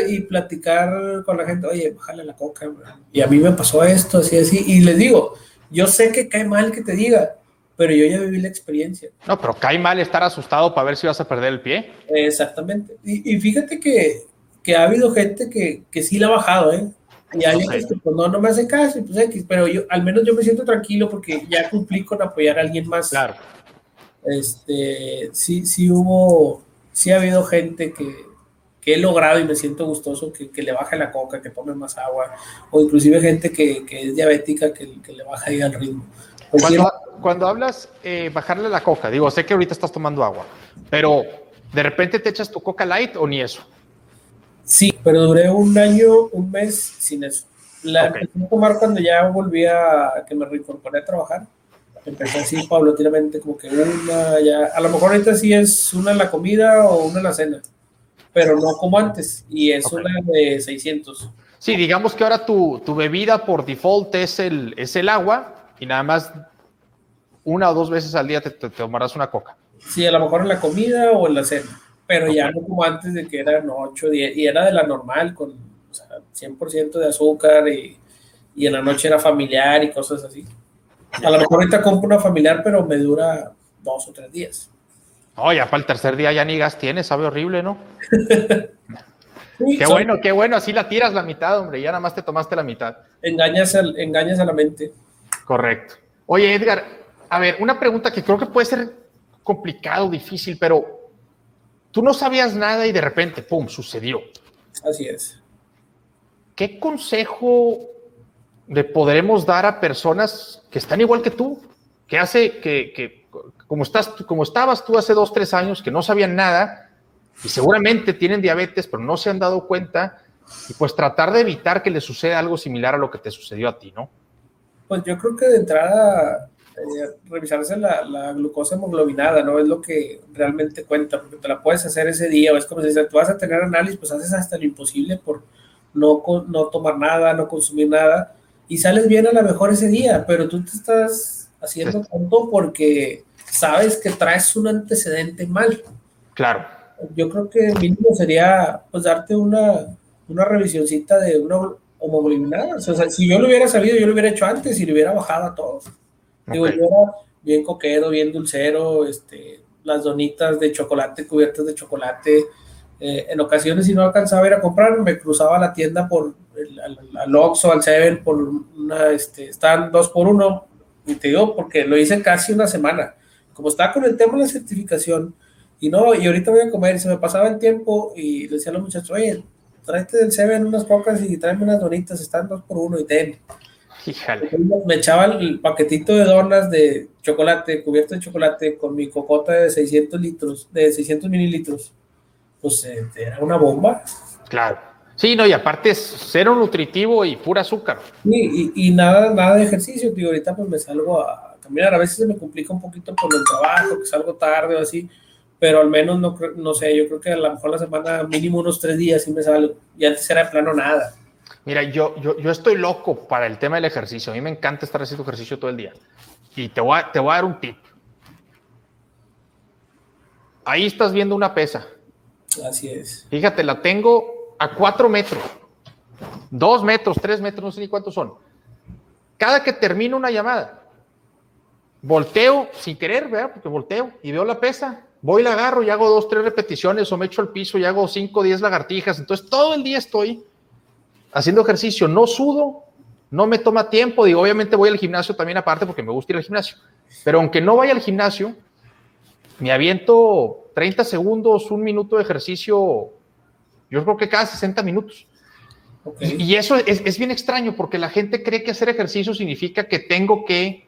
y platicar con la gente, oye, bájale la coca, y a mí me pasó esto, así, así, y les digo, yo sé que cae mal que te diga, pero yo ya viví la experiencia. No, pero cae mal estar asustado para ver si vas a perder el pie. Exactamente. Y, fíjate que, que, ha habido gente que, que sí la ha bajado, ¿eh? Y hay que pues, no, no me hacen caso, pues X, pero yo, al menos yo me siento tranquilo porque ya cumplí con apoyar a alguien más. Claro este, sí, sí hubo, sí ha habido gente que, que he logrado y me siento gustoso que, que, le baje la coca, que tome más agua, o inclusive gente que, que es diabética que, que, le baja ahí al ritmo. Cuando, cuando, hablas eh, bajarle la coca, digo, sé que ahorita estás tomando agua, pero de repente te echas tu coca light o ni eso. Sí, pero duré un año, un mes sin eso. La okay. empecé a tomar cuando ya volví a que me reincorporé a trabajar empecé así paulatinamente, como que una ya, a lo mejor ahorita sí es una en la comida o una en la cena, pero no como antes, y es una de 600. Sí, digamos que ahora tu, tu, bebida por default es el, es el agua y nada más una o dos veces al día te, tomarás una coca. Sí, a lo mejor en la comida o en la cena, pero ya no como antes de que eran 8, 10, y era de la normal, con o sea, 100% de azúcar y, y en la noche era familiar y cosas así. A lo mejor ahorita compro una familiar, pero me dura dos o tres días. Oh, ya para el tercer día ya ni gas tienes, sabe horrible, ¿no? <laughs> qué bueno, qué bueno, así la tiras la mitad, hombre, ya nada más te tomaste la mitad. Engañas, engañas a la mente. Correcto. Oye, Edgar, a ver, una pregunta que creo que puede ser complicado, difícil, pero tú no sabías nada y de repente, ¡pum!, sucedió. Así es. ¿Qué consejo le podremos dar a personas que están igual que tú, que hace que, como, estás, como estabas tú hace dos, tres años, que no sabían nada y seguramente tienen diabetes, pero no se han dado cuenta, y pues tratar de evitar que les suceda algo similar a lo que te sucedió a ti, ¿no? Pues yo creo que de entrada eh, revisarse la, glucosa hemoglobinada, ¿no? Es lo que realmente cuenta, porque te la puedes hacer ese día, o es como si tú vas a tener análisis, pues haces hasta lo imposible por no, no tomar nada, no consumir nada, y sales bien a lo mejor ese día, pero tú te estás haciendo tonto porque sabes que traes un antecedente mal. Claro. Yo creo que mínimo sería pues darte una, una revisioncita de una homoglobinada. O sea, si yo lo hubiera sabido, yo lo hubiera hecho antes y lo hubiera bajado a todos. Digo, yo era bien coquero, bien dulcero, este, las donitas de chocolate cubiertas de chocolate, eh, en ocasiones, si no alcanzaba a ir a comprar, me cruzaba la tienda por el, al, al Oxxo, al Seven, por una, este, están dos por uno, Y te digo porque lo hice casi una semana. Como estaba con el tema de la certificación, y no, y ahorita voy a comer, y se me pasaba el tiempo, y le decía a los muchachos, oye, tráete del Seven unas pocas y tráeme unas donitas, están dos por uno y ten. Me echaba el paquetito de donas de chocolate, cubierto de chocolate, con mi cocota de 600 litros, de 600 mililitros. Pues eh, era una bomba. Claro. Sí, no, y aparte es cero nutritivo y pura azúcar. y, y, nada, nada de ejercicio, tío. Ahorita pues me salgo a caminar. A veces se me complica un poquito por el trabajo, que salgo tarde o así, pero al menos no, no sé, yo creo que a lo mejor la semana mínimo unos tres días sí me salgo. Y antes era de plano nada. Mira, yo, yo, yo estoy loco para el tema del ejercicio. A mí me encanta estar haciendo ejercicio todo el día. Y te voy a, te voy a dar un tip. Ahí estás viendo una pesa. Así es. Fíjate, la tengo a cuatro metros. Dos metros, tres metros, no sé ni cuántos son. Cada que termino una llamada, volteo sin querer, ¿verdad? Porque volteo y veo la pesa. Voy, la agarro y hago dos, tres repeticiones o me echo al piso y hago cinco, diez lagartijas. Entonces todo el día estoy haciendo ejercicio, no sudo, no me toma tiempo, digo, obviamente voy al gimnasio también aparte porque me gusta ir al gimnasio, pero aunque no vaya al gimnasio, me aviento 30 segundos, un minuto de ejercicio, yo creo que cada 60 minutos. Y, eso es, es, bien extraño porque la gente cree que hacer ejercicio significa que tengo que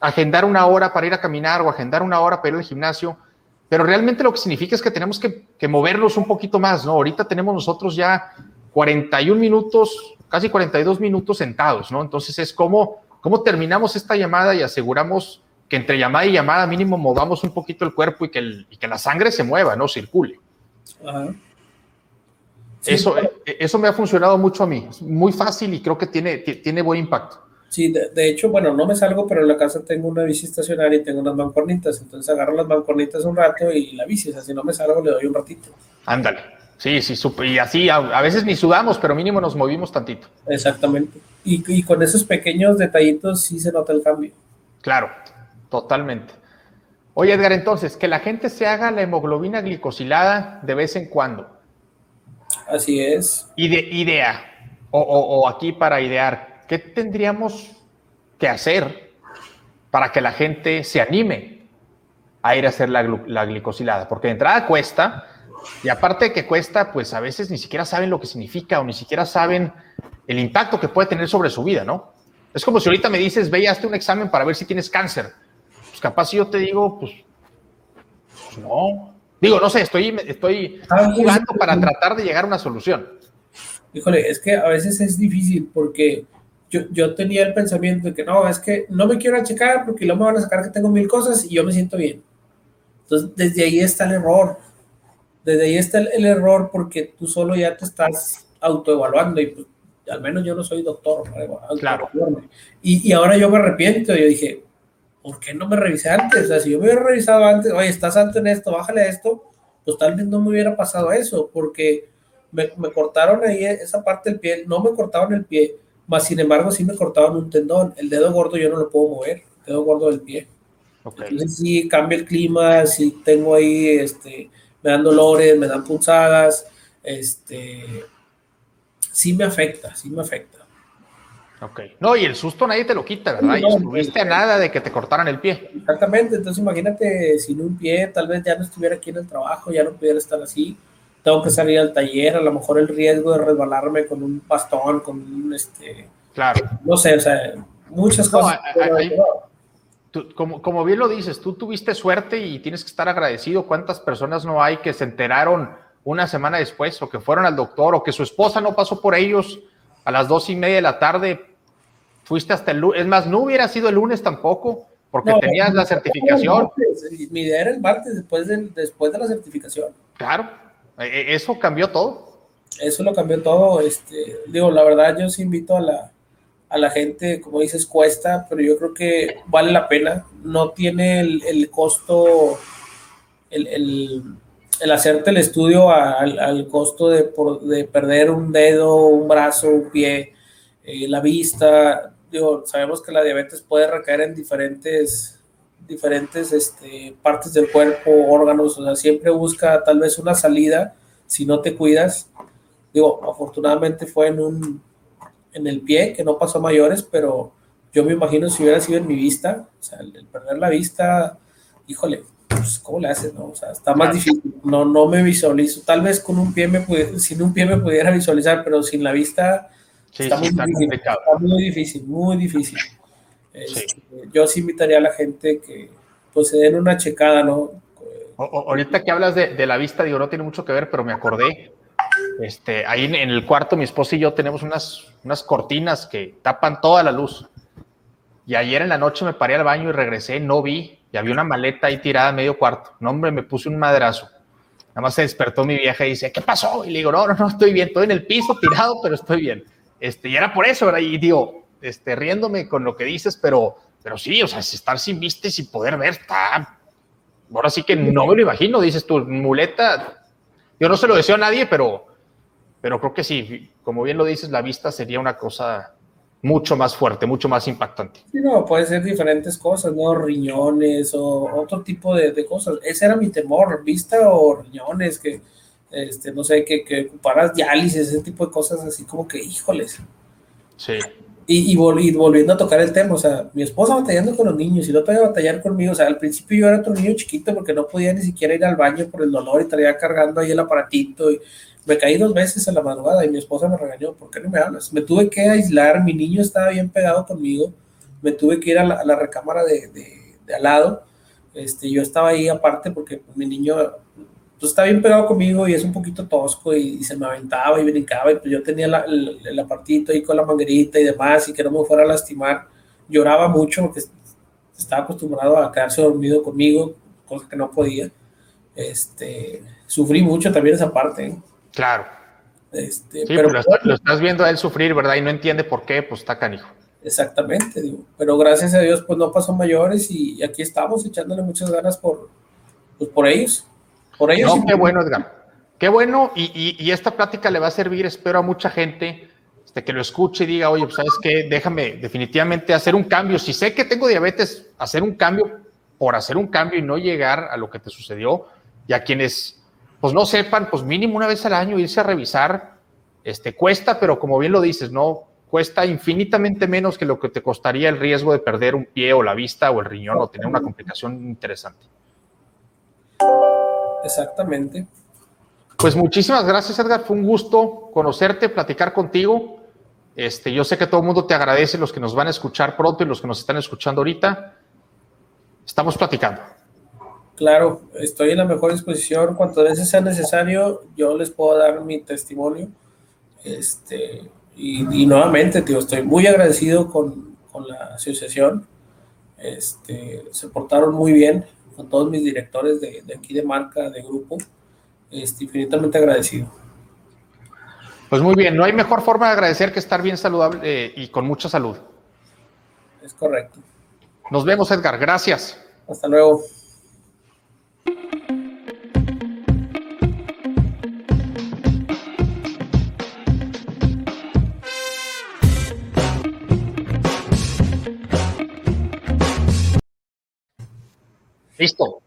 agendar una hora para ir a caminar o agendar una hora para ir al gimnasio, pero realmente lo que significa es que tenemos que, que movernos un poquito más, ¿no? Ahorita tenemos nosotros ya 41 minutos, casi 42 minutos sentados, ¿no? Entonces es como, cómo terminamos esta llamada y aseguramos que entre llamada y llamada mínimo movamos un poquito el cuerpo y que, el, y que la sangre se mueva, ¿no? Circule. eso, eso me ha funcionado mucho a mí. Es muy fácil y creo que tiene, tiene buen impacto. Sí, de, hecho, bueno, no me salgo, pero en la casa tengo una bici estacionaria y tengo unas mancornitas. Entonces agarro las mancornitas un rato y la bici, o sea, si no me salgo, le doy un ratito. Ándale. Sí, sí, y así a, veces ni sudamos, pero mínimo nos movimos tantito. Exactamente. Y, con esos pequeños detallitos sí se nota el cambio. Claro, totalmente. Oye, Edgar, entonces, que la gente se haga la hemoglobina glicosilada de vez en cuando. Así es. Ide, idea, o, o, aquí para idear, ¿qué tendríamos que hacer para que la gente se anime a ir a hacer la, la glicosilada? Porque de entrada cuesta, y aparte de que cuesta, pues a veces ni siquiera saben lo que significa o ni siquiera saben el impacto que puede tener sobre su vida, ¿no? Es como si ahorita me dices, ve y hazte un examen para ver si tienes cáncer. Pues capaz si yo te digo, pues, pues no. Digo, no sé, estoy, estoy ah, jugando para tratar de llegar a una solución. Híjole, es que a veces es difícil porque yo, yo tenía el pensamiento de que no, es que no me quiero checar porque luego me van a sacar que tengo mil cosas y yo me siento bien. Entonces, desde ahí está el error desde ahí está el, error porque tú solo ya te estás autoevaluando y pues, al menos yo no soy doctor. Claro. Y, y, ahora yo me arrepiento. Yo dije, ¿por qué no me revisé antes? O sea, si yo me hubiera revisado antes, oye, estás alto en esto, bájale a esto, pues tal vez no me hubiera pasado eso, porque me, me cortaron ahí esa parte del pie, no me cortaron el pie, más sin embargo sí me cortaron un tendón. El dedo gordo yo no lo puedo mover, el dedo gordo del pie. Okay. Entonces sí cambia el clima, sí tengo ahí este me dan dolores, me dan punzadas, este, sí me afecta, sí me afecta. Ok. No, y el susto nadie te lo quita, ¿verdad? y estuviste a nada de que te cortaran el pie. Exactamente, entonces imagínate sin un pie, tal vez ya no estuviera aquí en el trabajo, ya no pudiera estar así. Tengo que salir al taller, a lo mejor el riesgo de resbalarme con un bastón, con un este. Claro. No sé, o sea, muchas cosas como, como bien lo dices, tú tuviste suerte y tienes que estar agradecido. ¿Cuántas personas no hay que se enteraron una semana después o que fueron al doctor o que su esposa no pasó por ellos a las dos y media de la tarde? Fuiste hasta el lunes. Es más, no hubiera sido el lunes tampoco porque tenías la certificación. Mi idea era el martes después de, después de la certificación. Claro, e, e, eso cambió todo. Eso lo cambió todo. Este, digo, la verdad, yo sí invito a la, a la gente, como dices, cuesta, pero yo creo que vale la pena. No tiene el, costo, el, hacerte el estudio al, costo de, de, perder un dedo, un brazo, un pie, eh, la vista. Sabemos que la diabetes puede recaer en diferentes, diferentes este, partes del cuerpo, órganos, o sea, siempre busca tal vez una salida si no te cuidas. Digo, afortunadamente fue en un en el pie, que no pasó mayores, pero yo yo me imagino si hubiera sido en mi vista, o sea, el, perder la vista, híjole, pues, ¿cómo le haces, no? O sea, está más difícil, no, no me visualizo, tal vez con un pie me pudiera, sin un pie me pudiera visualizar, pero sin la vista está, muy difícil, está, muy difícil, muy difícil, este, Yo sí invitaría a la gente que pues se den una checada, ¿no? ahorita que hablas de, de, la vista, digo, no tiene mucho que ver, pero me acordé, este, ahí en, en el cuarto mi esposa y yo tenemos unas, unas cortinas que tapan toda la luz. Y ayer en la noche me paré al baño y regresé, no vi, y había una maleta ahí tirada a medio cuarto. No, hombre, me puse un madrazo. Nada más se despertó mi vieja y dice, ¿qué pasó? Y le digo, no, no, no, estoy bien, estoy en el piso tirado, pero estoy bien. Este, y era por eso. Y digo, este, riéndome con lo que dices, pero, pero sí, o sea, estar sin vista y sin poder ver, está... Ahora sí que no me lo imagino, dices tú, muleta. Yo no se lo deseo a nadie, pero, pero creo que sí, como bien lo dices, la vista sería una cosa mucho más fuerte, mucho más impactante. Sí, no, puede ser diferentes cosas, ¿no? Riñones o otro tipo de, cosas. Ese era mi temor, vista o riñones, que, este, no sé, que, que ocuparas diálisis, ese tipo de cosas, así como que, híjoles. Sí. Y, y, volviendo a tocar el tema, o sea, mi esposa batallando con los niños y no podía batallar conmigo, o sea, al principio yo era otro niño chiquito porque no podía ni siquiera ir al baño por el dolor y estaría cargando ahí el aparatito y me caí dos veces a la madrugada y mi esposa me regañó, ¿por qué no me hablas? Me tuve que aislar, mi niño estaba bien pegado conmigo, me tuve que ir a la, recámara de, de, al lado, este, yo estaba ahí aparte porque mi niño pues, está bien pegado conmigo y es un poquito tosco y, se me aventaba y brincaba y pues yo tenía el, el, apartito ahí con la manguerita y demás y que no me fuera a lastimar, lloraba mucho porque estaba acostumbrado a quedarse dormido conmigo, cosa que no podía. Este, sufrí mucho también esa parte. ¿eh? Claro. Este, sí, pero, lo, estás viendo a él sufrir, ¿verdad? Y no entiende por qué, pues está canijo. Exactamente, digo. Pero gracias a Dios, pues no pasó mayores y aquí estamos echándole muchas ganas por, pues, por ellos. Por ellos. No, qué bueno, Edgar. Qué bueno, y, y, esta plática le va a servir, espero, a mucha gente este, que lo escuche y diga, oye, pues sabes qué, déjame definitivamente hacer un cambio. Si sé que tengo diabetes, hacer un cambio por hacer un cambio y no llegar a lo que te sucedió, y a quienes pues no sepan, pues mínimo una vez al año irse a revisar, este, cuesta, pero como bien lo dices, no, cuesta infinitamente menos que lo que te costaría el riesgo de perder un pie o la vista o el riñón o tener una complicación interesante. Exactamente. Pues muchísimas gracias, Edgar. Fue un gusto conocerte, platicar contigo. Este, yo sé que todo el mundo te agradece, los que nos van a escuchar pronto y los que nos están escuchando ahorita. Estamos platicando. Claro, estoy en la mejor disposición. Cuantas veces sea necesario, yo les puedo dar mi testimonio. Este, y, nuevamente, tío, estoy muy agradecido con, con, la asociación. Este, se portaron muy bien con todos mis directores de, de aquí de marca, de grupo. Este, infinitamente agradecido. Pues muy bien, no hay mejor forma de agradecer que estar bien saludable eh, y con mucha salud. Es correcto. Nos vemos, Edgar. Gracias. Hasta luego. Listo.